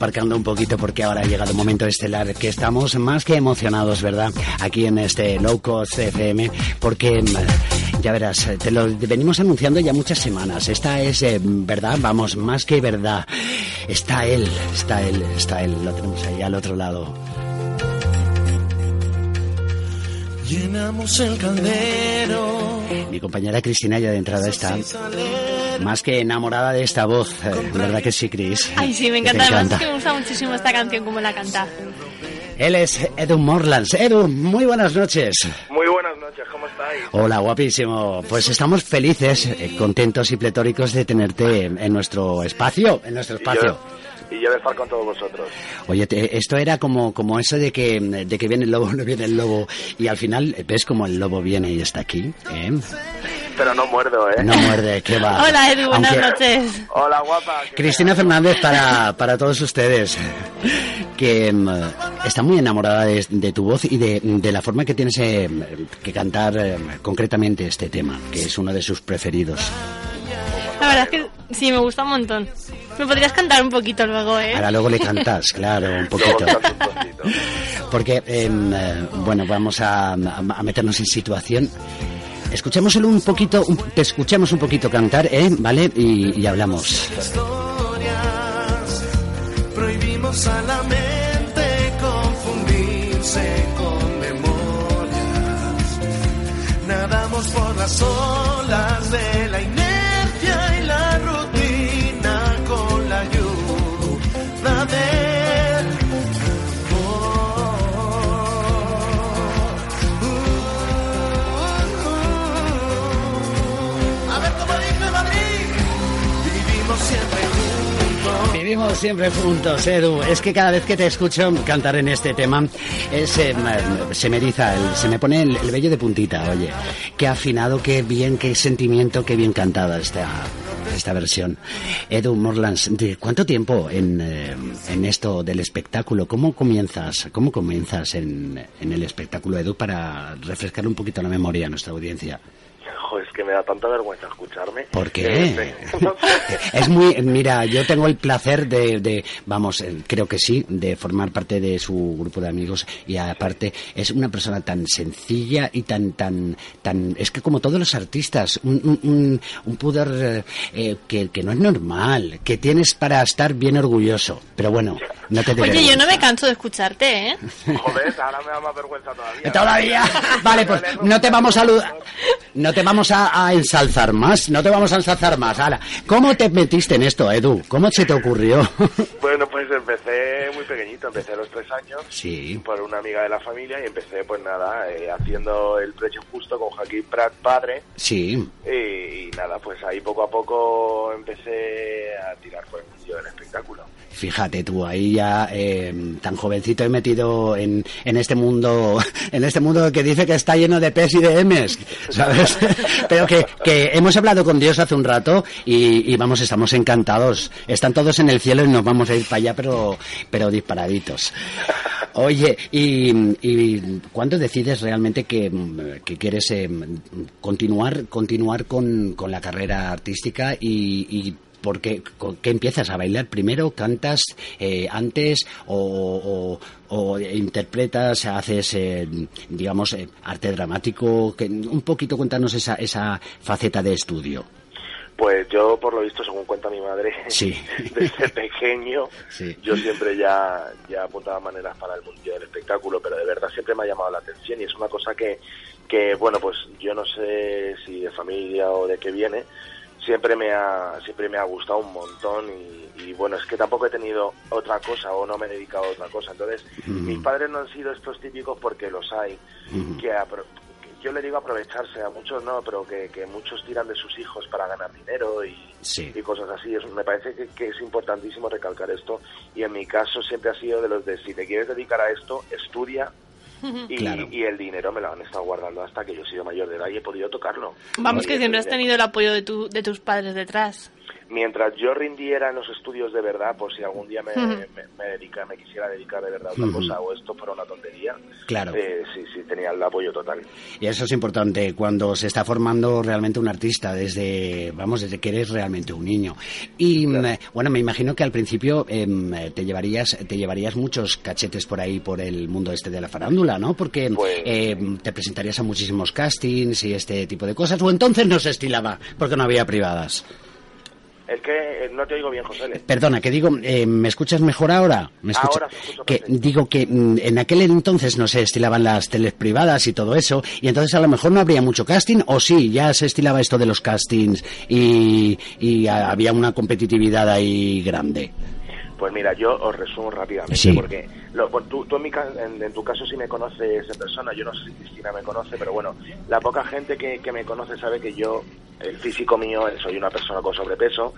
Aparcando un poquito porque ahora ha llegado el momento estelar que estamos más que emocionados, ¿verdad? Aquí en este Low Cost FM, porque mm, ya verás, te lo venimos anunciando ya muchas semanas. Esta es eh, verdad, vamos, más que verdad. Está él, está él, está él, lo tenemos ahí al otro lado. Llenamos el caldero. Mi compañera Cristina ya de entrada está más que enamorada de esta voz, eh, ¿verdad que sí, Cris? Ay, sí, me encanta. Además es que me gusta muchísimo esta canción como la canta. Él es Edu Morlands. Edu, muy buenas noches. Muy buenas noches, ¿cómo estáis? Hola, guapísimo. Pues estamos felices, eh, contentos y pletóricos de tenerte en nuestro espacio, en nuestro espacio. Y yo de estar con todos vosotros. Oye, te- esto era como, como eso de que, de que viene el lobo, no viene el lobo, y al final ves como el lobo viene y está aquí, ¿eh? Pero no muerdo, ¿eh? No muerde, ¿qué va? Hola, Edu, buenas Aunque- noches. Hola, guapa. ¿qué Cristina Fernández para, para todos ustedes, que mm, está muy enamorada de, de tu voz y de, de la forma que tienes eh, que cantar eh, concretamente este tema, que es uno de sus preferidos. La verdad es que sí, me gusta un montón. Me podrías cantar un poquito luego, ¿eh? Ahora luego le cantas, claro, un poquito. Porque, em, eh, bueno, vamos a, a meternos en situación. Escuchémoslo un poquito, un- te escuchemos un poquito cantar, ¿eh? ¿Vale? Y, y hablamos. Prohibimos a la mente confundirse con memorias. Nadamos por las olas de la siempre juntos, Edu. Es que cada vez que te escucho cantar en este tema, es, eh, se me eriza, se me pone el, el vello de puntita, oye. Qué afinado, qué bien, qué sentimiento, qué bien cantada esta, esta versión. Edu Morlands, ¿de cuánto tiempo en, eh, en esto del espectáculo? ¿Cómo comienzas? ¿Cómo comienzas en, en el espectáculo, Edu, para refrescar un poquito la memoria a nuestra audiencia? Es que me da tanta vergüenza escucharme. ¿Por qué? Eh. Es muy, mira, yo tengo el placer de, de, vamos, eh, creo que sí, de formar parte de su grupo de amigos y aparte es una persona tan sencilla y tan, tan, tan, es que como todos los artistas, un, un, un- un pudor eh, eh, que, que no es normal, que tienes para estar bien orgulloso, pero bueno, no te Oye, yo no me canso de escucharte, ¿eh? Joder, ahora me da más vergüenza todavía. Todavía. Vale, pues no te vamos a no te vamos a, a ensalzar más, no te vamos a ensalzar más. Ahora, ¿cómo te metiste en esto, Edu? ¿Cómo se te ocurrió? Bueno, pues empecé muy pequeñito, empecé a los tres años. Sí. Por una amiga de la familia y empecé, pues nada, eh, haciendo el precio justo con Joaquín Prat padre. Sí. Y, y nada, pues ahí poco a poco empecé a tirar por el mundo del espectáculo. Fíjate tú, ahí ya eh, tan jovencito he metido en, en este mundo, en este mundo que dice que está lleno de P's y de M's, ¿sabes? Pero que, que hemos hablado con Dios hace un rato y, vamos, estamos encantados. Están todos en el cielo y nos vamos a ir para allá, pero, pero disparaditos. Oye, ¿y, y cuándo decides realmente que, que quieres eh, continuar, continuar con, con la carrera artística y, y por qué, empiezas a bailar primero? ¿Cantas eh, antes o, o- o interpretas, haces, eh, digamos, eh, arte dramático? Que, un poquito cuéntanos esa, esa faceta de estudio. Pues yo, por lo visto, según cuenta mi madre, Sí. desde pequeño, Sí. yo siempre ya, ya apuntaba maneras para el mundo del espectáculo, pero de verdad siempre me ha llamado la atención y es una cosa que, que bueno, pues yo no sé si de familia o de qué viene, siempre me ha, siempre me ha gustado un montón y, y, bueno, es que tampoco he tenido otra cosa o no me he dedicado a otra cosa. Entonces, Ujú. mis padres no han sido estos típicos porque los hay, Ujú. que, apro- que yo le digo aprovecharse, a muchos no, pero que, que muchos tiran de sus hijos para ganar dinero y, Sí. y cosas así. Es- me parece que, que es importantísimo recalcar esto y en mi caso siempre ha sido de los de si te quieres dedicar a esto, estudia y, Claro. y el dinero me lo han estado guardando hasta que yo he sido mayor de edad y he podido tocarlo. Vamos, que siempre has tenido el apoyo de, tu, de tus padres detrás. Mientras yo rindiera en los estudios de verdad, por si algún día me, me, me dedica, me quisiera dedicar de verdad a otra cosa o esto fuera una tontería, Claro. eh, sí, sí, tenía el apoyo total. Y eso es importante cuando se está formando realmente un artista desde, vamos, desde que eres realmente un niño. Y mm, bueno, me imagino que al principio em, te llevarías, te llevarías muchos cachetes por ahí por el mundo este de la farándula, ¿no? Porque Pues- em, te presentarías a muchísimos castings y este tipo de cosas. O entonces no se estilaba porque no había privadas. El que eh, no te oigo bien, José. Le. Perdona, que digo, eh, ¿me escuchas mejor ahora? ¿Me escucha- Ahora escucho que digo que mm, en aquel entonces no se estilaban las teles privadas y todo eso, y entonces a lo mejor no habría mucho casting, o sí, ya se estilaba esto de los castings y, y había una competitividad ahí grande. Pues mira, yo os resumo rápidamente, Sí. porque lo- pues tú, tú en, mi en- en tu caso sí me conoces en persona, yo no sé si Cristina me conoce, pero bueno, la poca gente que, que me conoce sabe que yo, el físico mío, soy una persona con sobrepeso,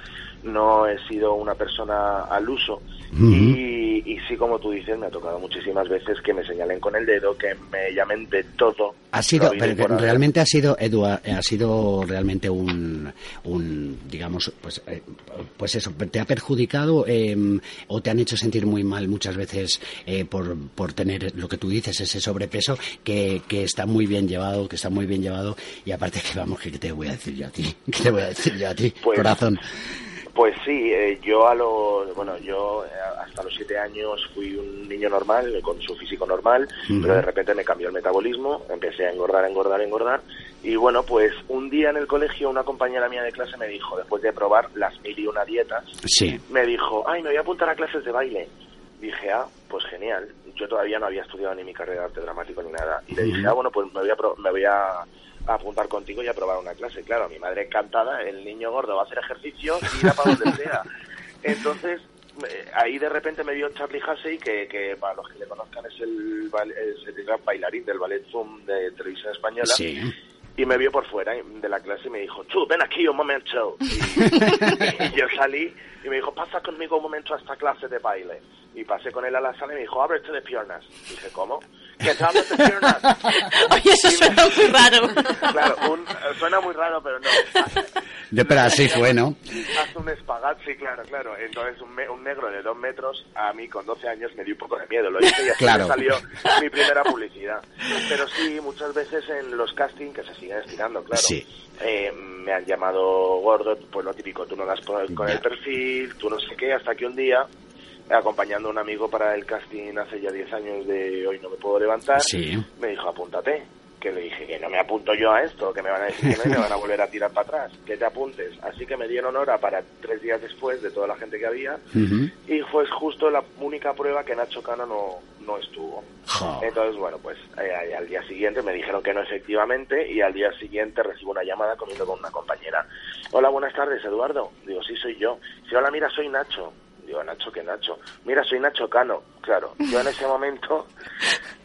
no he sido una persona al uso, y, y sí, como tú dices, me ha tocado muchísimas veces que me señalen con el dedo, que me llamen de todo. Ha sido, pero realmente ha sido, Edu, ha ha sido realmente un, un digamos, pues, eh, pues eso, te ha perjudicado eh, o te han hecho sentir muy mal muchas veces eh, por, por tener lo que tú dices, ese sobrepeso que, que está muy bien llevado, que está muy bien llevado. Y aparte que vamos, que te voy a decir yo a ti, que te voy a decir yo a ti, Pues- corazón. Pues sí, eh, yo a los, bueno, yo eh, hasta los siete años fui un niño normal, eh, con su físico normal, pero de repente me cambió el metabolismo, empecé a engordar, engordar, engordar, y bueno, pues un día en el colegio una compañera mía de clase me dijo, después de probar las mil y una dietas, Sí, me dijo, ay, me voy a apuntar a clases de baile. Dije, ah, pues genial. Yo todavía no había estudiado ni mi carrera de arte dramático ni nada. Y le dije, ah, bueno, pues me voy a, pro- me voy a, apuntar contigo y a probar una clase. Claro, mi madre encantada, el niño gordo va a hacer ejercicio y irá para donde sea. Entonces, ahí de repente me vio Charlie Hussey, que, que para los que le conozcan es el, es el bailarín del ballet Zoom de televisión española. sí. Y me vio por fuera de la clase y me dijo, tú, ven aquí un momento. Y, y yo salí y me dijo, pasa conmigo un momento a esta clase de baile. Y pasé con él a la sala y me dijo, ábrete de piernas. Dije, ¿cómo? ¿Que de piernas? Oye, eso suena muy raro. Claro, un- suena muy raro, pero no. De, pero así fue, ¿no? Hace un espagat, sí, claro, claro. Entonces un, me- un negro de dos metros, a mí con 12 años me dio un poco de miedo. Lo hice y así Claro. me salió mi primera publicidad. Pero sí, muchas veces en los castings, que se siguen estirando, claro. Sí. eh, me han llamado gordo, pues lo típico, tú no das con el perfil, tú no sé qué, hasta que un día, acompañando a un amigo para el casting hace ya 10 años de Hoy no me puedo levantar, Sí. me dijo, apúntate. Que le dije que no me apunto yo a esto, que me van a decir que no y me van a volver a tirar para atrás, que te apuntes. Así que me dieron hora para tres días después de toda la gente que había y fue justo la única prueba que Nacho Cano no, no estuvo. Jo. Entonces, bueno, pues eh, al día siguiente me dijeron que no efectivamente y al día siguiente recibo una llamada comiendo con una compañera. Hola, buenas tardes, Eduardo. Digo, sí, soy yo. Dice, hola, mira, soy Nacho. Digo, Nacho, ¿qué Nacho? Mira, soy Nacho Cano. Claro, yo en ese momento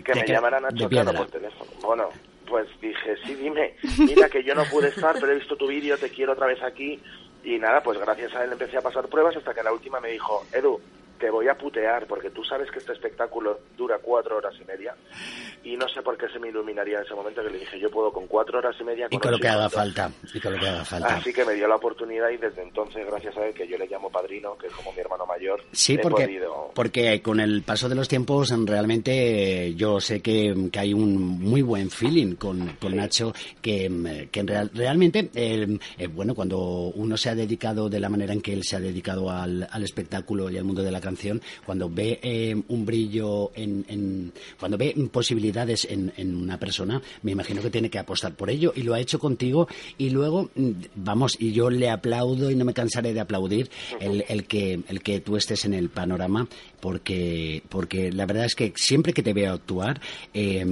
que me que- llamara Nacho. Cano por teléfono. Bueno, pues dije, sí, dime, mira que yo no pude estar, pero he visto tu vídeo, te quiero otra vez aquí. Y nada, pues gracias a él empecé a pasar pruebas hasta que la última me dijo, Edu, te voy a putear porque tú sabes que este espectáculo dura cuatro horas y media y no sé por qué se me iluminaría en ese momento que le dije yo puedo con cuatro horas y media Y con lo que haga minutos". falta, y con lo que haga falta. Así que me dio la oportunidad y desde entonces, gracias a él, que yo le llamo padrino, que es como mi hermano mayor, Sí, he porque, podido... porque con el paso de los tiempos realmente yo sé que, que hay un muy buen feeling con, con Nacho, que, que real- realmente, eh, eh, bueno, cuando uno se ha dedicado de la manera en que él se ha dedicado al, al espectáculo y al mundo de la canción, cuando ve eh, un brillo, en, en- cuando ve posibilidades en, en una persona, me imagino que tiene que apostar por ello y lo ha hecho contigo y luego, mm, vamos, y yo le aplaudo y no me cansaré de aplaudir el, el que, el que tú estés en el panorama porque, porque la verdad es que siempre que te veo actuar eh,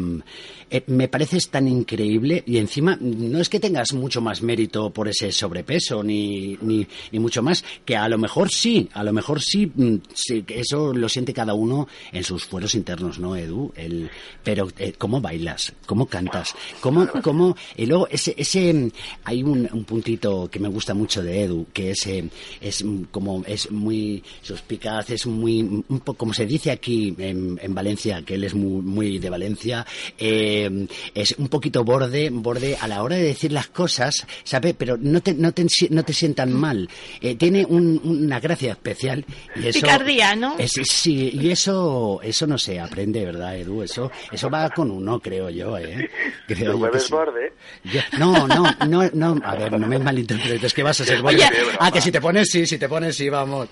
eh, me pareces tan increíble y encima no es que tengas mucho más mérito por ese sobrepeso ni, ni, mucho más, que a lo mejor sí, a lo mejor sí, mm, sí, eso lo siente cada uno en sus fueros internos, ¿no, Edu? El, pero eh, cómo bailas, cómo cantas, cómo, cómo y luego ese, ese hay un, un puntito que me gusta mucho de Edu, que es, eh, es como es muy suspicaz, es muy un como se dice aquí en, en Valencia, que él es muy, muy de Valencia, eh, es un poquito borde, borde a la hora de decir las cosas, ¿sabe? Pero no te, no te, no te sientan mal. Eh, tiene un- una gracia especial y eso Picardía, ¿no? es- sí, y eso, eso no se aprende, ¿verdad, Edu? Eso, eso va con uno, creo yo, ¿eh? Creo ¿Tú yo que mueves sí. borde? Yo- no, no, no, no, a ver, no me malinterpretes, que vas a ser bueno. Oye. Ah, que si te pones sí, si te pones sí, vamos.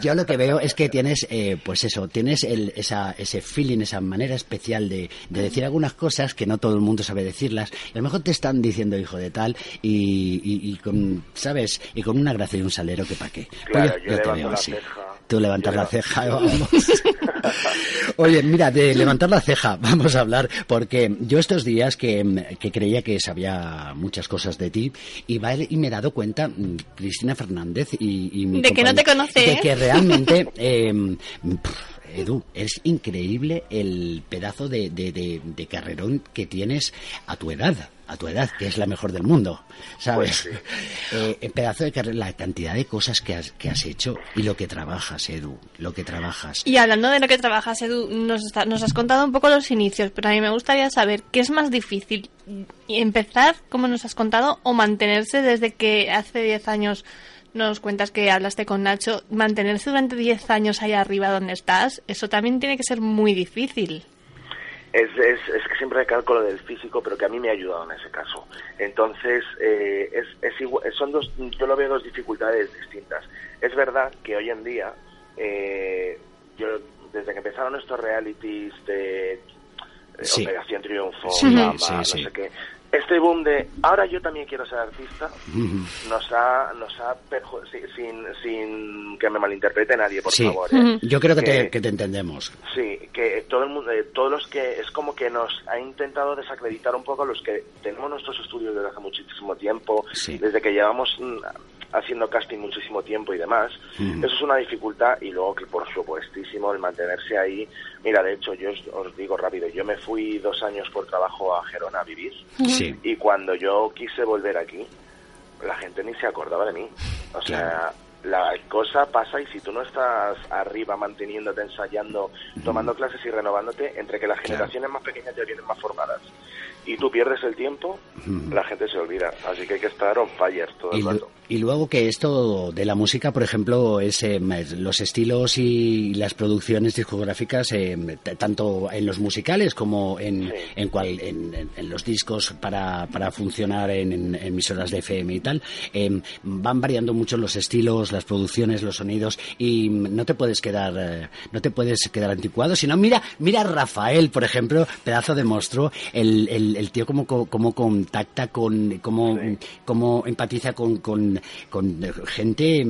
Yo lo que veo es que tienes, eh, pues eso, tienes el, esa, ese feeling, esa manera especial de, de decir algunas cosas que no todo el mundo sabe decirlas. Y a lo mejor te están diciendo hijo de tal y, y, y con, ¿sabes? Y con una gracia y un salero que pa' qué. Pues yo te veo así. ceja. Tú levantas Yo la ceja, vamos. Oye, mira, de levantar la ceja, vamos a hablar, porque yo estos días que, mm, que creía que sabía muchas cosas de ti, y, va y me he dado cuenta, mm, Cristina Fernández y, y mi De que no te conoce, de ¿eh? que realmente, eh, Edu, es increíble el pedazo de, de- de- de carrerón que tienes a tu edad, a tu edad, que es la mejor del mundo, ¿sabes? Pues Eh, el pedazo de carrera, la cantidad de cosas que has, que has hecho y lo que trabajas, Edu, lo que trabajas. Y hablando de lo que trabajas, Edu, nos, está- nos has contado un poco los inicios, pero a mí me gustaría saber qué es más difícil, empezar, como nos has contado, o mantenerse desde que hace 10 años nos cuentas que hablaste con Nacho, mantenerse durante 10 años ahí arriba donde estás, eso también tiene que ser muy difícil. Es, es, es que siempre recalco lo del físico, pero que a mí me ha ayudado en ese caso. Entonces, eh, es, es igual, son dos, yo lo veo dos dificultades distintas. Es verdad que hoy en día, eh, yo desde que empezaron estos realities de, Sí. Operación Triunfo, Sí, Fama, sí, no sí. sé qué, este boom de ahora yo también quiero ser artista nos ha nos ha sin, sin que me malinterprete nadie por Sí, favor ¿eh? yo creo que te, Que- que te entendemos. Sí, que todo el mundo, eh, todos los que es como que nos ha intentado desacreditar un poco a los que tenemos nuestros estudios desde hace muchísimo tiempo, Sí. desde que llevamos mm, haciendo casting muchísimo tiempo y demás. Eso es una dificultad y luego que por supuestísimo el mantenerse ahí. Mira, de hecho yo os, os digo rápido, yo me fui dos años por trabajo a Gerona a vivir Sí. y cuando yo quise volver aquí, la gente ni se acordaba de mí. O sea, la cosa pasa y si tú no estás arriba manteniéndote, ensayando, tomando clases y renovándote, entre que las generaciones más pequeñas ya vienen más formadas y tú pierdes el tiempo, la gente se olvida. Así que hay que estar on fire todo Y, el rato. y luego que esto de la música, por ejemplo, es eh, los estilos y las producciones discográficas, eh, tanto en los musicales como en, Sí. en, cual- en- en- los discos para, para funcionar en, en emisoras de FM y tal, eh, van variando mucho los estilos, las producciones, los sonidos y no te puedes quedar, eh, no te puedes quedar anticuado, sino mira, mira a Rafael, por ejemplo, pedazo de monstruo, el, el, el tío como, como contacta con, cómo, cómo empatiza con, con, con gente,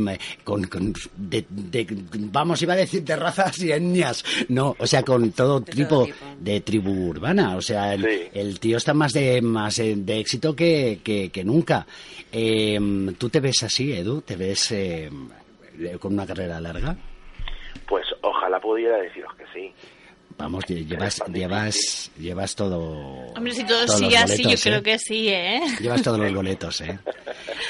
con, con de, de- vamos, iba a decir de razas y etnias, no, o sea, con todo tipo tipo. de tribu urbana, o sea, el, Sí. el tío está más de más eh, de éxito que, que, que nunca. Eh, ¿Tú te ves así, Edu? ¿Te ves eh, con una carrera larga? Pues ojalá pudiera deciros que sí. Vamos, lle- llevas, llevas, llevas todo. Hombre, si todo sigue así, yo creo ¿eh? que sí, ¿eh? Llevas todos los boletos, ¿eh?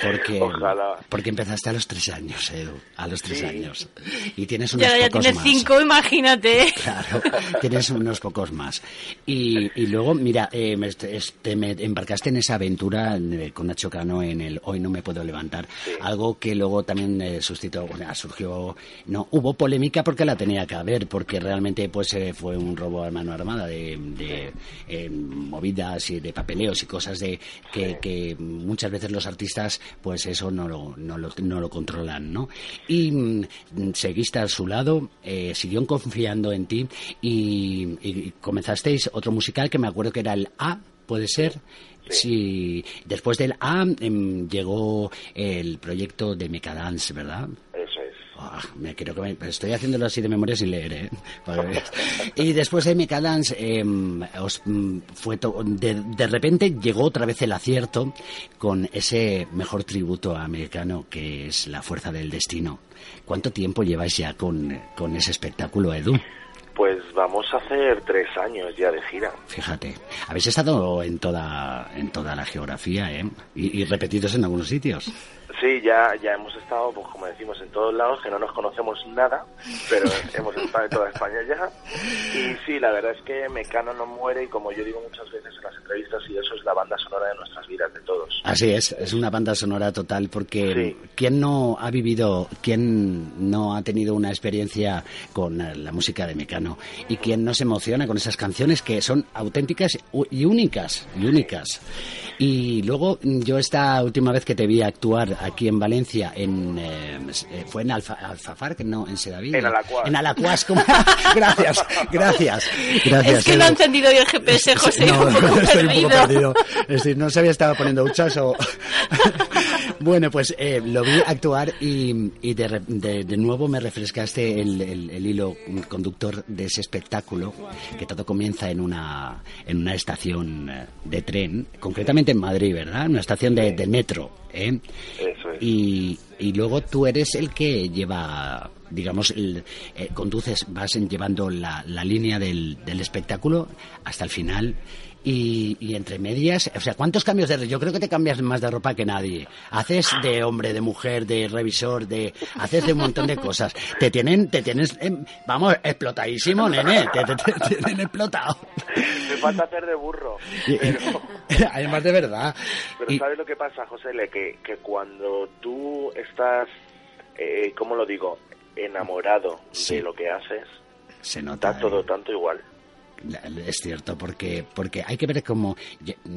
Porque, Ojalá. porque empezaste a los tres años, Edu, a los tres Sí. años. Y tienes unos Ya, ya pocos tiene más. cinco, imagínate. Claro, tienes unos pocos más. Y, y luego, mira, eh, me, este, me embarcaste en esa aventura con Nacho Cano en el Hoy no me puedo levantar. Algo que luego también eh, suscitó, bueno, surgió, no, hubo polémica porque la tenía que haber, porque realmente pues eh, fue un robo a mano armada de, de, eh, movidas y de papeleos y cosas de que, que muchas veces los artistas pues eso no lo, no lo, no lo controlan, ¿no? Y mm, seguiste a su lado, eh, siguió confiando en ti y, y comenzasteis otro musical que me acuerdo que era el A, ¿puede ser? Sí. Después del A em, llegó el proyecto de Mecadance, ¿verdad? Ah, me creo que me- estoy haciéndolo así de memoria sin leer, ¿eh? Pues, y después de Mecadance, eh, os, mm, fue to- de, de repente llegó otra vez el acierto con ese mejor tributo a Mecano que es La Fuerza del Destino. ¿Cuánto tiempo lleváis ya con, con ese espectáculo, Edu? Pues vamos a hacer tres años ya de gira. Fíjate, habéis estado en toda, en toda la geografía, ¿eh? Y, y repetidos en algunos sitios. Sí, ya, ya hemos estado, pues como decimos, en todos lados, que no nos conocemos nada, pero hemos estado en toda España ya. Y sí, la verdad es que Mecano no muere y como yo digo muchas veces en las entrevistas, y eso es la banda sonora de nuestras vidas, de todos. Así es, es una banda sonora total porque Sí. ¿quién no ha vivido, quién no ha tenido una experiencia con eh, la música de Mecano y quién no se emociona con esas canciones que son auténticas y únicas, y únicas. Y luego yo esta última vez que te vi actuar aquí en Valencia, en, eh, eh, fue en Alfa, Alfafar, que no, en Sedaví. En Alacuas. En Alacuas, como- gracias, gracias, gracias. Es que no ha Edu. encendido yo el GPS, José. No, un poco estoy un poco perdido. perdido. Es decir, no sabía si estaba poniendo huchas o... bueno, pues eh, lo vi actuar y, y de, re- de- de nuevo me refrescaste el, el- el hilo conductor de ese espectáculo, que todo comienza en una, en una estación eh, de tren, concretamente en Madrid, ¿verdad? Una estación de, de metro, ¿eh? Y, y luego tú eres el que lleva, digamos, el- eh, conduces, vas llevando la, la línea del, del espectáculo hasta el final. Y, y entre medias, o sea, ¿cuántos cambios de Yo creo que te cambias más de ropa que nadie. Haces de hombre, de mujer, de revisor, de haces de un montón de cosas. Te tienen, te tienes, em, vamos, explotadísimo, nene. Te, te- te tienen explotado. Me falta hacer de burro. Pero, Además de verdad. pero Y- ¿sabes lo que pasa, José? Le? Que, que cuando tú estás, eh, ¿cómo lo digo? Enamorado Sí. de lo que haces, se nota. todo ¿eh? tanto igual. Es cierto, porque, porque hay que ver cómo,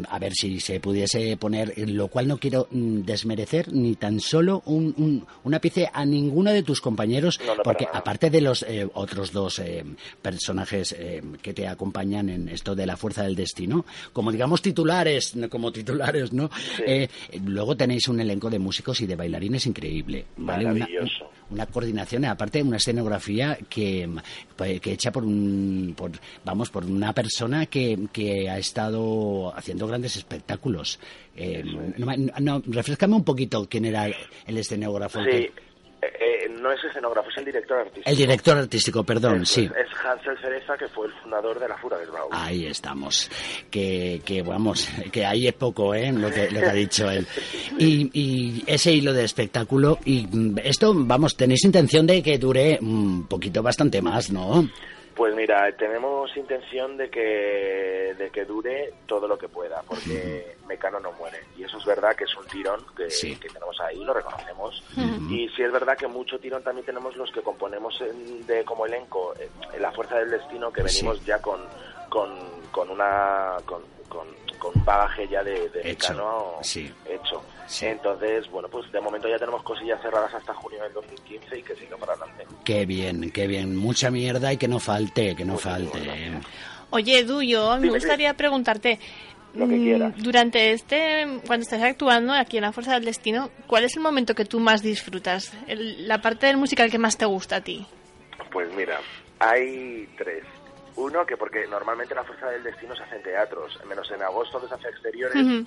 a ver si se pudiese poner, lo cual no quiero mm, desmerecer ni tan solo un, un, un ápice a ninguno de tus compañeros, No, no, para porque aparte de los eh, otros dos eh, personajes eh, que te acompañan en esto de la fuerza del destino, como digamos titulares, como titulares, ¿no? Luego tenéis un elenco de músicos y de bailarines increíble, ¿vale? Una-. Una coordinación, aparte una escenografía que, pues, que hecha por un, por, vamos, por una persona que, que ha estado haciendo grandes espectáculos. Eh, no, no, refrescame un poquito quién era el escenógrafo. Sí, que- eh, no es escenógrafo, es el director artístico. el director artístico, perdón, sí. Es, es Hansel Cereza, que fue el fundador de la Fura del Baúl. Ahí estamos. Que, que vamos, que ahí es poco, ¿eh? Lo que, lo que ha dicho él. Y, y ese hilo de espectáculo, y mm, esto, vamos, tenéis intención de que dure un poquito bastante más, ¿no? Pues mira, tenemos intención de que, de que dure todo lo que pueda, porque Mecano no muere. Y eso es verdad que es un tirón que, Sí. que tenemos ahí, lo reconocemos. Y sí es verdad que mucho tirón también tenemos los que componemos en- de como elenco eh, en La Fuerza del Destino, que venimos ya con, con, con una... Con, con, con un bagaje ya de, de Hecho, Mecano sí. hecho. Sí. Entonces, bueno, pues de momento ya tenemos cosillas cerradas hasta junio del 2015 y que siga para adelante. Qué bien, qué bien. Mucha mierda y que no falte, que no falte. Oye, Edu, yo me gustaría preguntarte, Lo que mm, quieras. durante este, cuando estás actuando aquí en La Fuerza del Destino, ¿cuál es el momento que tú más disfrutas? El- la parte del musical que más te gusta a ti. Pues mira, hay tres. Uno, que porque normalmente la Fuerza del Destino se hace en teatros, menos en agosto que se hace exteriores,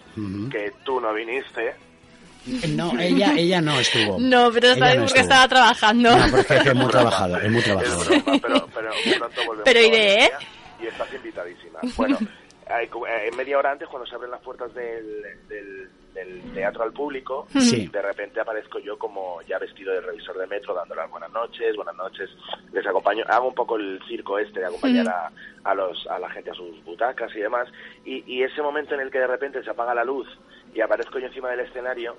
que tú no viniste. No, ella, ella no estuvo. No, pero sabes no porque estuvo. estaba trabajando. No, porque es muy trabajador, es muy Es trabajador. broma, pero, pero pronto volvemos Pero a iré, ¿eh? Y estás invitadísima. Bueno, hay eh, media hora antes, cuando se abren las puertas del, del, del teatro al público, Sí. de repente aparezco yo como ya vestido de revisor de metro, dando las buenas noches, buenas noches, les acompaño, hago un poco el circo este de acompañar a, a, los, a la gente a sus butacas y demás, y, y ese momento en el que de repente se apaga la luz y aparezco yo encima del escenario,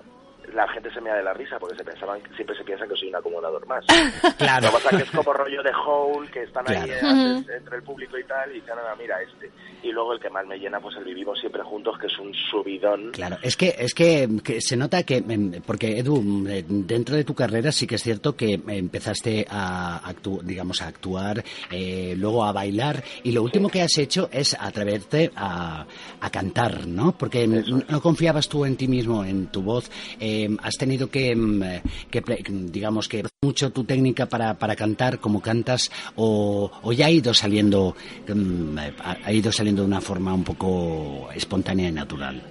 la gente se me da de la risa porque se pensaban, siempre se piensa que soy un acomodador más. Claro. Lo que pasa es que es como rollo de Hole, que están ahí Claro. eh, antes entre el público y tal, y dicen, "Ah, mira este. Y luego el que más me llena, pues el Vivimos Siempre Juntos, que es un subidón. Claro, es que es que, que se nota que em, porque Edu eh, dentro de tu carrera sí que es cierto que empezaste a actu- digamos a actuar, eh, luego a bailar y lo último que has hecho es atreverte a, a cantar, ¿no? Porque no confiabas tú en ti mismo, en tu voz. Eh, eh, has tenido que, eh, que digamos, que mucho tu técnica para, para cantar, como cantas, o, o ya ha ido saliendo, eh, ha ido saliendo de una forma un poco espontánea y natural.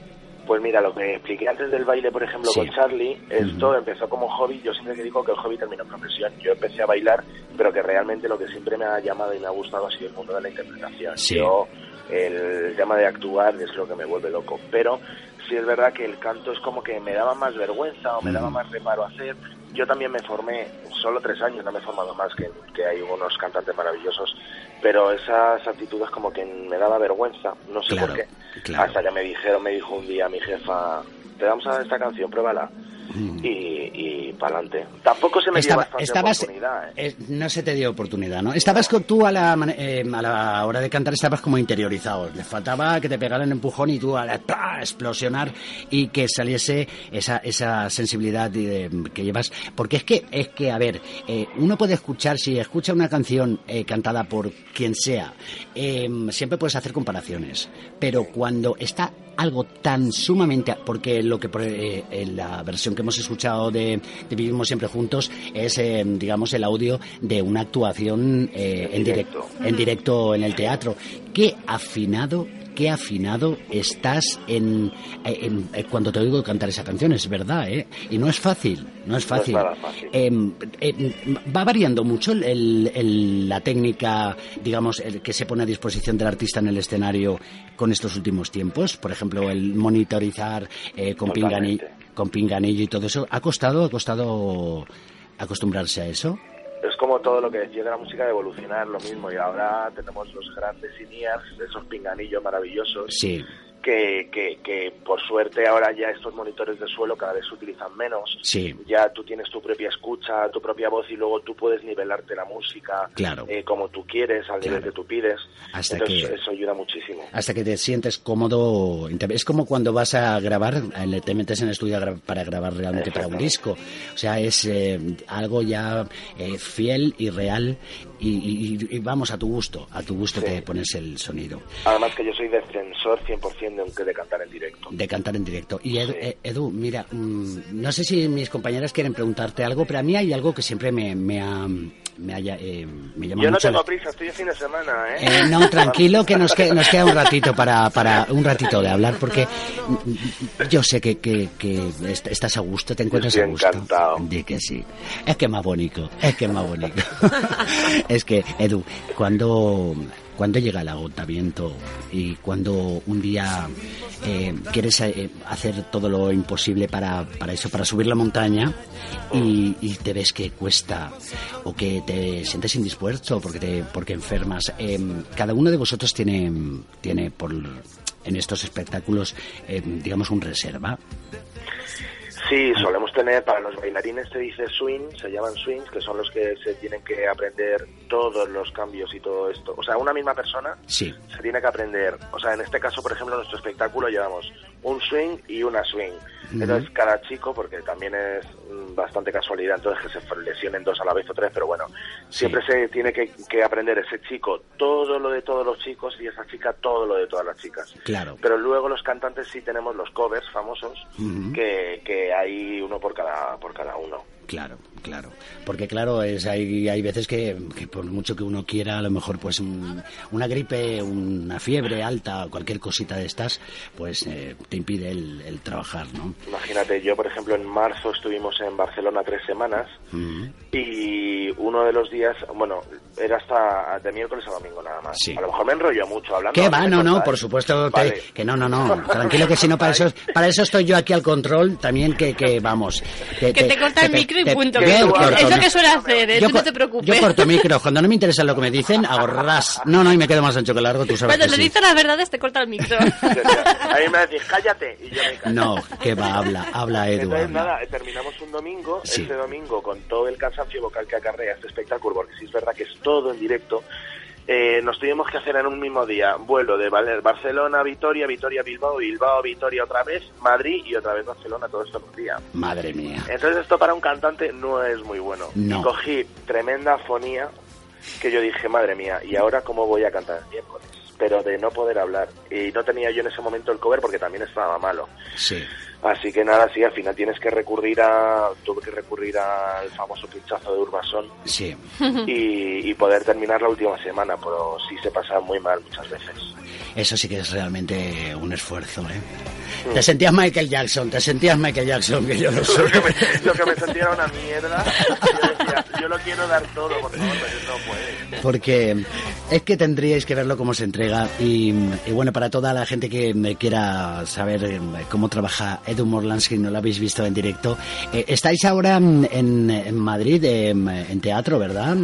Pues mira, lo que expliqué antes del baile, por ejemplo, Sí. con Charlie, esto empezó como hobby. Yo siempre que digo que el hobby terminó en profesión. Yo empecé a bailar, pero que realmente lo que siempre me ha llamado y me ha gustado ha sido el mundo de la interpretación. Sí. Yo, el tema de actuar es lo que me vuelve loco. Pero sí es verdad que el canto es como que me daba más vergüenza o me daba más reparo hacer. Yo también me formé, solo tres años, no me he formado más, que, que hay unos cantantes maravillosos, pero esas actitudes como que me daba vergüenza, no sé Claro, por qué. claro. Hasta que me dijeron, me dijo un día mi jefa, te vamos a dar esta canción, pruébala. Y, y para adelante. Tampoco se me dio Estaba- estabas, oportunidad. ¿eh? eh, no se te dio oportunidad, ¿no? Estabas con, tú a la, eh, a la hora de cantar, estabas como interiorizado. Le faltaba que te pegaran empujón y tú a explosionar y que saliese esa, esa sensibilidad de- que llevas. Porque es que, es que a ver, eh, uno puede escuchar, si escucha una canción eh, cantada por quien sea, siempre puedes hacer comparaciones. Pero cuando está algo tan sumamente porque lo que eh, en la versión que hemos escuchado de, de Vivimos siempre juntos es eh, digamos el audio de una actuación eh, en directo en directo en el teatro qué afinado qué afinado estás en, eh, en- eh, cuando te oigo cantar esa canción es verdad eh y no es fácil no es fácil, em, va variando mucho el- el- el- la técnica, digamos, el que se pone a disposición del artista en el escenario con estos últimos tiempos. Por ejemplo, el monitorizar eh, con, pinganillo, con pinganillo y todo eso. ¿Ha costado, ha costado acostumbrarse a eso? Es como todo lo que decía de la música de evolucionar, lo mismo. Y ahora tenemos los grandes INIAS, esos pinganillos maravillosos, Sí, que, que, que por suerte ahora ya estos monitores de suelo cada vez se utilizan menos. sí. Ya tú tienes tu propia escucha, tu propia voz y luego tú puedes nivelarte la música Claro. eh, como tú quieres, al nivel Claro. que tú pides. Hasta Entonces que- eso ayuda muchísimo. hasta que te sientes cómodo. Es como cuando vas a grabar, te metes en el estudio para grabar realmente para un disco. O sea, es eh, algo ya eh, fiel y real y, y- y vamos a tu gusto, a tu gusto te pones el sonido Además que yo soy defensor 100% de, de cantar en directo. de cantar en directo. Y Edu, Sí. eh, Edu, mira, mm, no sé si mis compañeras quieren preguntarte algo, pero a mí hay algo que siempre me, me ha, me haya, eh, me llama Yo no tengo la- prisa, estoy de fin de semana, ¿eh? Eh, no, tranquilo, que nos, que nos queda un ratito para, para un ratito de hablar, porque yo sé que, que, que est- estás a gusto, te encuentras Estoy a gusto. encantado. Di que sí. Es que es más bonito, es que es más bonito. es que, Edu, cuando, cuando llega el agotamiento y cuando un día eh, quieres eh, hacer todo lo imposible para, para eso, para subir la montaña y, te ves que cuesta o que te sientes indispuesto porque te, porque enfermas. eh, cada uno de vosotros tiene, tiene por en estos espectáculos, eh, digamos, un reserva. Sí, solemos tener, para los bailarines se dice swing, se llaman swings, que son los que se tienen que aprender todos los cambios y todo esto. O sea, una misma persona Sí, se tiene que aprender, o sea, en este caso, por ejemplo, en nuestro espectáculo llevamos un swing y una swing. Entonces, cada chico, porque también es mm, bastante casualidad, entonces que se lesionen dos a la vez o tres, pero bueno, siempre se tiene que, que aprender ese chico todo lo de todos los chicos y esa chica todo lo de todas las chicas. claro. Pero luego los cantantes sí tenemos los covers famosos, que, que hay uno por cada, por cada uno. Claro, claro. Porque claro, es hay, hay veces que, que por mucho que uno quiera, a lo mejor pues un- una gripe, una fiebre alta, cualquier cosita de estas, pues eh, te impide el, el trabajar, ¿no? Imagínate, yo por ejemplo en marzo estuvimos en Barcelona tres semanas Mm, y uno de los días, bueno, era hasta de miércoles a domingo nada más. Sí. A lo mejor me enrollo mucho hablando. ¿Qué va? No, no, por supuesto te- que no, no, no. Tranquilo que si no, para eso, para eso estoy yo aquí al control, también que, que vamos. Que te corta el micro y te- punto. Es corto, lo ¿no? que suele hacer, ¿eh? Yo Tú no te preocupes. Yo corto micro, cuando no me interesa lo que me dicen, hago ras. No, no, y me quedo más ancho que largo, tú sabes Cuando que le sí. dices las verdades te corta el micro. A mí me decís, cállate, y yo me callo. No, que va, habla, habla Edu. Entonces, habla. nada, terminamos un domingo, Sí. ese domingo, con todo el cansancio vocal que acarrea este espectáculo, porque sí es verdad que es todo en directo, eh, nos tuvimos que hacer en un mismo día vuelo de Barcelona, Vitoria, Vitoria, Bilbao, Bilbao, Vitoria otra vez, Madrid y otra vez Barcelona, todo esto un día. Madre mía. Entonces esto para un cantante no es muy bueno. No. Y cogí tremenda fonía que yo dije, madre mía, ¿y ahora cómo voy a cantar el miércoles? pero de no poder hablar. Y no tenía yo en ese momento el cover porque también estaba malo. Sí. Así que nada, sí, al final tienes que recurrir a, tuve que recurrir al famoso pinchazo de Urbasón Sí. y, y poder terminar la última semana, pero sí se pasa muy mal muchas veces. Eso sí que es realmente un esfuerzo, ¿eh? Te sentías Michael Jackson, te sentías Michael Jackson, que yo lo Lo soy. que me, lo que me sentía era una mierda. Yo decía, yo lo quiero dar todo, por favor, pero no puede. Porque es que tendríais que verlo cómo se entrega y, y bueno, para toda la gente que me quiera saber cómo trabaja Edu Morlansky, no lo habéis visto en directo, eh, estáis ahora mm, en, en Madrid eh, en teatro, ¿verdad?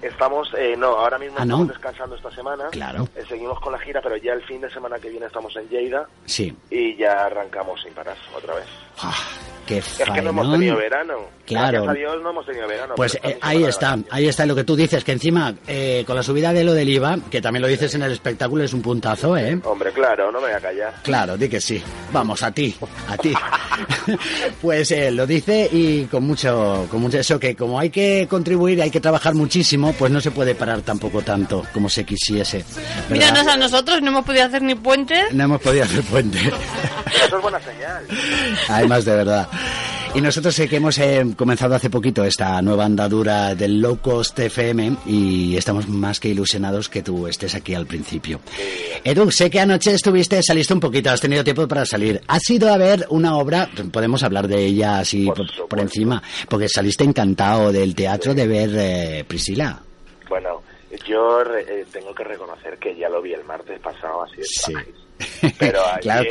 Estamos, eh, no, ahora mismo Ah, ¿no? estamos descansando esta semana. Claro. Eh, seguimos con la gira, pero ya el fin de semana que viene estamos en Lleida Sí. y ya arrancamos sin parar otra vez. Ah, qué Es que no hemos tenido verano. Claro. Gracias a Dios no hemos tenido verano. Pues eh, ahí está, ahí está lo que tú dices, que encima eh, con la subida de lo del IVA, que también lo dices en el espectáculo, es un puntazo, ¿eh? Hombre, claro, no me voy a callar. Claro, di que sí. Vamos, a ti, a ti. pues eh, lo dice y con mucho, con mucho eso que como hay que contribuir, hay que trabajar muchísimo, pues no se puede parar tampoco tanto como se quisiese. ¿verdad? Míranos a nosotros, no hemos podido hacer ni puentes. No hemos podido hacer puente. Eso es buena señal. Además, de verdad. Y nosotros sé que hemos eh, comenzado hace poquito esta nueva andadura del Low Cost FM y estamos más que ilusionados que tú estés aquí al principio. Edu, sé que anoche estuviste, saliste un poquito, has tenido tiempo para salir. Has ido a ver una obra, podemos hablar de ella así Por por, supuesto. por encima, porque saliste encantado del teatro de ver eh, Priscila. Bueno, yo re- eh, tengo que reconocer que ya lo vi el martes pasado, así de Sí. Pero ayer... claro,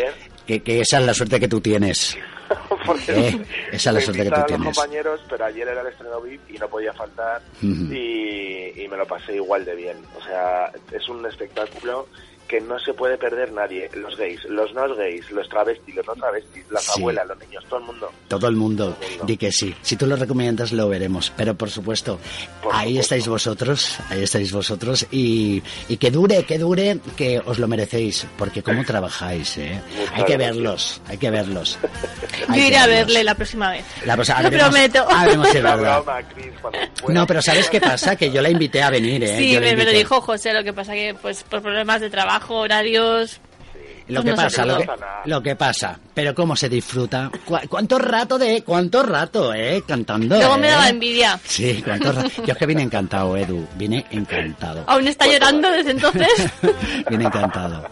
que, que esa es la suerte que tú tienes. porque Eh, esa es la suerte que tú tienes. los compañeros, pero ayer era el estreno VIP y no podía faltar y, y me lo pasé igual de bien. O sea, es un espectáculo que no se puede perder nadie. Los gays, los no gays, los travestis, los no travestis, las Sí. abuelas, los niños, todo el mundo. Todo el mundo, Todo el mundo. di que sí. Si tú lo recomiendas, lo veremos. Pero por supuesto, Por ahí supuesto. estáis vosotros, ahí estáis vosotros. Y, y que dure, que dure, que os lo merecéis. Porque cómo trabajáis, ¿eh? Muchas Hay que gracias. verlos, hay que verlos. Yo que iré a verle la próxima vez. La cosa- Lo prometo. broma, pueda. No, pero ¿sabes qué pasa? Que yo la invité a venir, ¿eh? Sí, Yo me, me lo dijo José, lo que pasa que pues por problemas de trabajo, horarios... Lo que no pasa, lo que, disfruta. lo que pasa. Pero cómo se disfruta. ¿Cu- ¿Cuánto rato de, cuánto rato, eh? Cantando. Luego me eh? daba envidia. Sí, cuánto rato. Yo es que vine encantado, Edu. Vine encantado. Aún está llorando desde entonces. Vine encantado.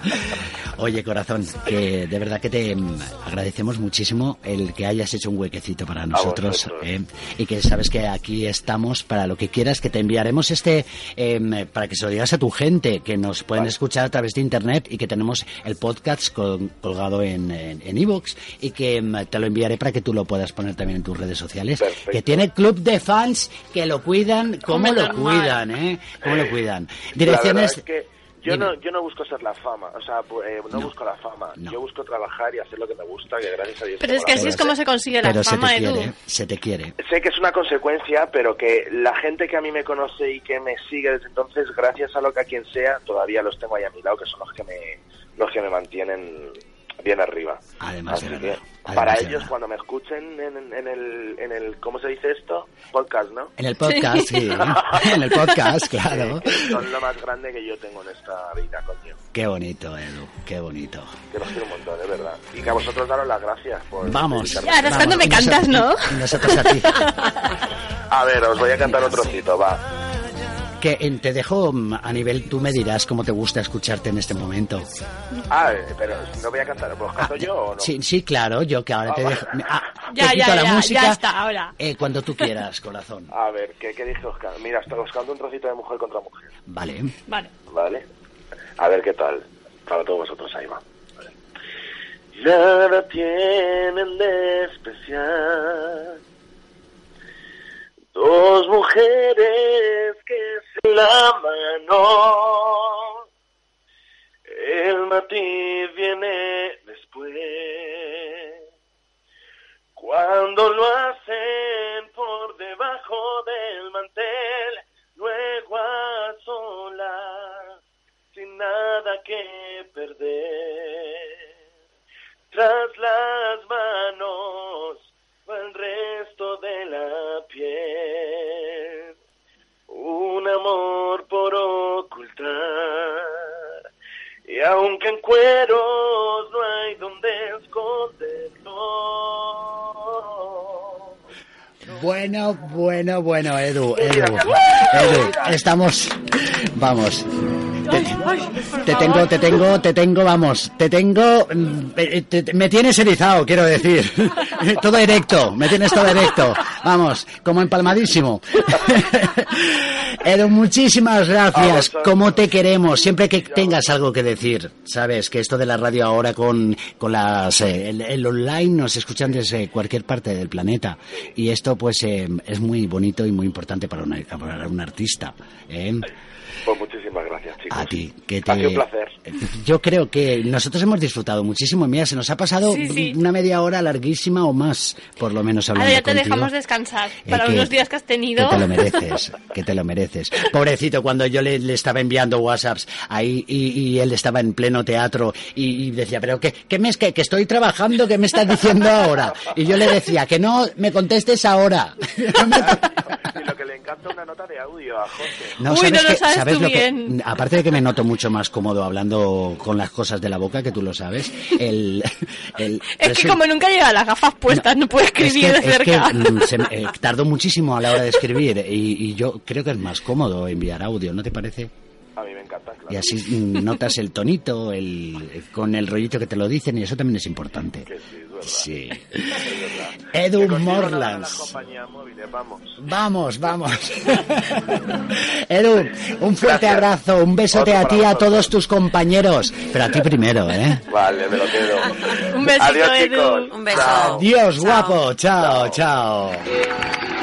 Oye, corazón, que de verdad que te mm, agradecemos muchísimo el que hayas hecho un huequecito para nosotros. ¿eh? y que sabes que aquí estamos para lo que quieras, que te enviaremos este em, para que se lo digas a tu gente, que nos pueden Vale. escuchar a través de internet y que tenemos el podcast col- colgado en en iVoox y que em, te lo enviaré para que tú lo puedas poner también en tus redes sociales. Perfecto. Que tiene club de fans que lo cuidan, cómo lo cuidan, ¿eh? Cómo lo cuidan. La Direcciones. yo no, yo no busco ser la fama, o sea, eh, no, No. busco la fama. No. Yo busco trabajar y hacer lo que me gusta, que gracias a Dios. Pero es que así es como se consigue la Pero se fama, te Edu. quiere, se te quiere. Sé que es una consecuencia, pero que la gente que a mí me conoce y que me sigue desde entonces, gracias a lo que a quien sea, todavía los tengo ahí a mi lado, que son los que me, los que me mantienen bien arriba. Además de Así que, además para ellos, verdad. cuando me escuchen en, en el, en el, ¿cómo se dice esto? Podcast, ¿no? En el podcast, sí. En el podcast, claro. Son lo más grande que yo tengo en esta vida, coño. Qué bonito, Edu, qué bonito. Que los quiero un montón, de verdad. Y que a vosotros daros las gracias por... Vamos. Ya, ahora es cuando me cantas, ¿no? nosotros a ti. A ver, os voy a cantar un trocito, va. Que eh, te dejo a nivel, tú me dirás cómo te gusta escucharte en este momento. Ah, eh, pero no voy a cantar, ¿os canto Ah, yo o no? Sí, sí, claro, yo que ahora te Ah, dejo. Ah, Ya, te ya, quito la ya, música. ya está, ahora. eh, cuando tú quieras, corazón. A ver, ¿qué, qué dije Oscar? Mira, hasta os canto un trocito de mujer contra mujer, Vale. Vale. ¿vale? A ver qué tal. Para todos vosotros, ahí va. Vale. Nada tienen de especial. Dos mujeres que se la mano. El matiz viene después. Cuando lo hacen por debajo del mantel, luego a solas, sin nada que perder. Tras las manos piel. Un amor por ocultar aunque en cueros no hay donde esconderlo. Bueno, bueno, bueno, Edu, Edu, Edu, estamos, vamos. Te, te tengo, te tengo, te tengo, vamos, te tengo, eh, te- te- me tienes erizado, quiero decir. Todo erecto, me tienes todo erecto. Vamos, como empalmadísimo. Edu, muchísimas gracias. Como te queremos, siempre que tengas algo que decir, sabes que esto de la radio ahora con, con las, eh, el, el online nos escuchan desde cualquier parte del planeta y esto pues eh, es muy bonito y muy importante para, una- para un artista. ¿eh? Chicos. A ti, que te... Ha sido un placer. Yo creo que nosotros hemos disfrutado muchísimo. Mira, se nos ha pasado Sí, sí. una media hora larguísima o más, por lo menos hablando Ahora ya te contigo. dejamos descansar Eh, para que- unos días que has tenido. Que te lo mereces, que te lo mereces. Pobrecito, cuando yo le, le estaba enviando WhatsApps ahí y, y él estaba en pleno teatro y, y decía, pero ¿qué, qué me es que, que estoy trabajando? ¿Qué me estás diciendo ahora? Y yo le decía, que no me contestes ahora. Que encanta una nota de audio a José. No, Uy, ¿sabes no lo qué? sabes tú lo que- aparte de que me noto mucho más cómodo hablando con las cosas de la boca, que tú lo sabes, el... el Es que como nunca lleva las gafas puestas, no, puede escribir es que, de es que, cerca. mm, se me- eh, tardo muchísimo a la hora de escribir y, y yo creo que es más cómodo enviar audio, ¿no te parece? A mí me encanta, claro. Y así notas el tonito, el, con el rollito que te lo dicen y eso también es importante. Que sí, es verdad. Sí. Es verdad. Edu Morlands. vamos. Vamos, vamos. Edu, un fuerte Gracias. abrazo, un besote Otro a ti y a todos tus compañeros. Pero a ti primero, ¿eh? Vale, me lo quedo. Un besito, Adiós, Edu. chicos. Un beso. Adiós, Chao. guapo. Chao, chao. ¿Cómo,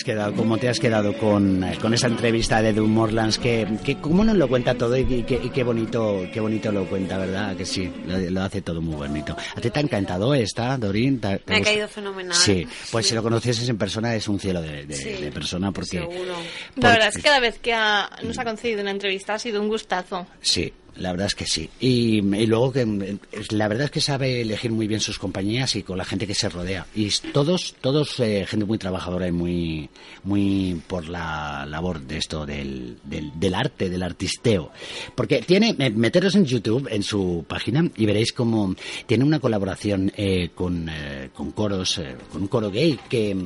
has quedado? ¿Cómo te has quedado con, con esa entrevista de Edu Morlands? Que, que cómo nos lo cuenta todo y, y qué- y qué bonito qué bonito lo cuenta, ¿verdad? Que sí, lo, lo hace todo muy bonito. ¿A ti te ha encantado esta, Dorín? ¿Te- te Me ha caído fenomenal. Sí, pues Sí. si lo conocieses en persona es un cielo de, de- Sí, de persona porque... seguro. La verdad es que cada vez que ha- nos ha concedido una entrevista ha sido un gustazo. Sí, la verdad es que sí. Y, y luego que es- la verdad es que sabe elegir muy bien sus compañías y con la gente que se rodea. Y todos, todos eh, gente muy trabajadora y muy, muy por la labor de esto del, del, del arte, del artisteo. Porque tiene, eh, meteros en YouTube, en su página, y veréis como tiene una colaboración eh, con, eh, con coros, eh, con un coro gay que,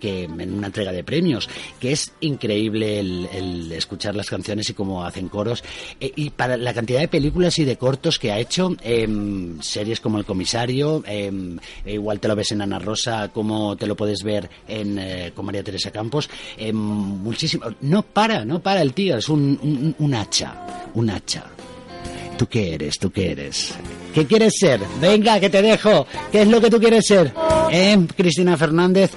que en una entrega de premios, que es increíble el, el escuchar las canciones y cómo hacen coros. Eh, y para la cantidad de películas y de cortos que ha hecho, em, series como El Comisario, em, igual te lo ves en Ana Rosa, como te lo puedes ver en, eh, con María Teresa Campos, em, muchísimo. No para, no para el tío, es un, un hacha, un hacha. ¿Tú qué eres? ¿Tú qué eres? ¿Qué quieres ser? Venga, que te dejo. ¿Qué es lo que tú quieres ser? ¿Eh, Cristina Fernández?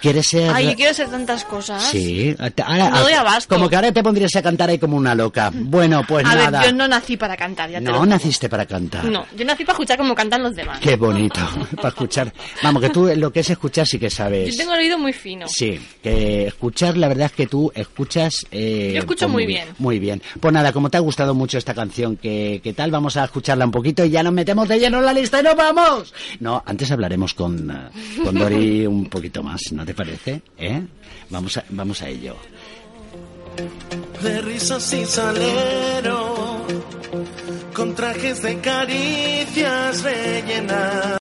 ¿Quieres ser...? Ay, yo quiero hacer tantas cosas. Sí. Ahora- No doy abasto. Como que ahora te pondrías a cantar ahí como una loca. Bueno, pues a nada. ver, yo no nací para cantar, ya te lo No digo. naciste para cantar. No, yo nací para escuchar cómo cantan los demás. Qué bonito. para escuchar. Vamos, que tú lo que es escuchar sí que sabes. Yo tengo el oído muy fino. Sí, que escuchar, la verdad es que tú escuchas... eh, Yo escucho pues muy bien. Muy bien. Pues nada, como te ha gustado mucho esta canción, ¿qué, qué tal? Vamos a escucharla un poquito y ya nos metemos de lleno en la lista y nos vamos. No, antes hablaremos con, eh, con Dori un poquito más, ¿no te parece? ¿Eh? Vamos a, vamos a ello. de risas y salero, con trajes de caricias.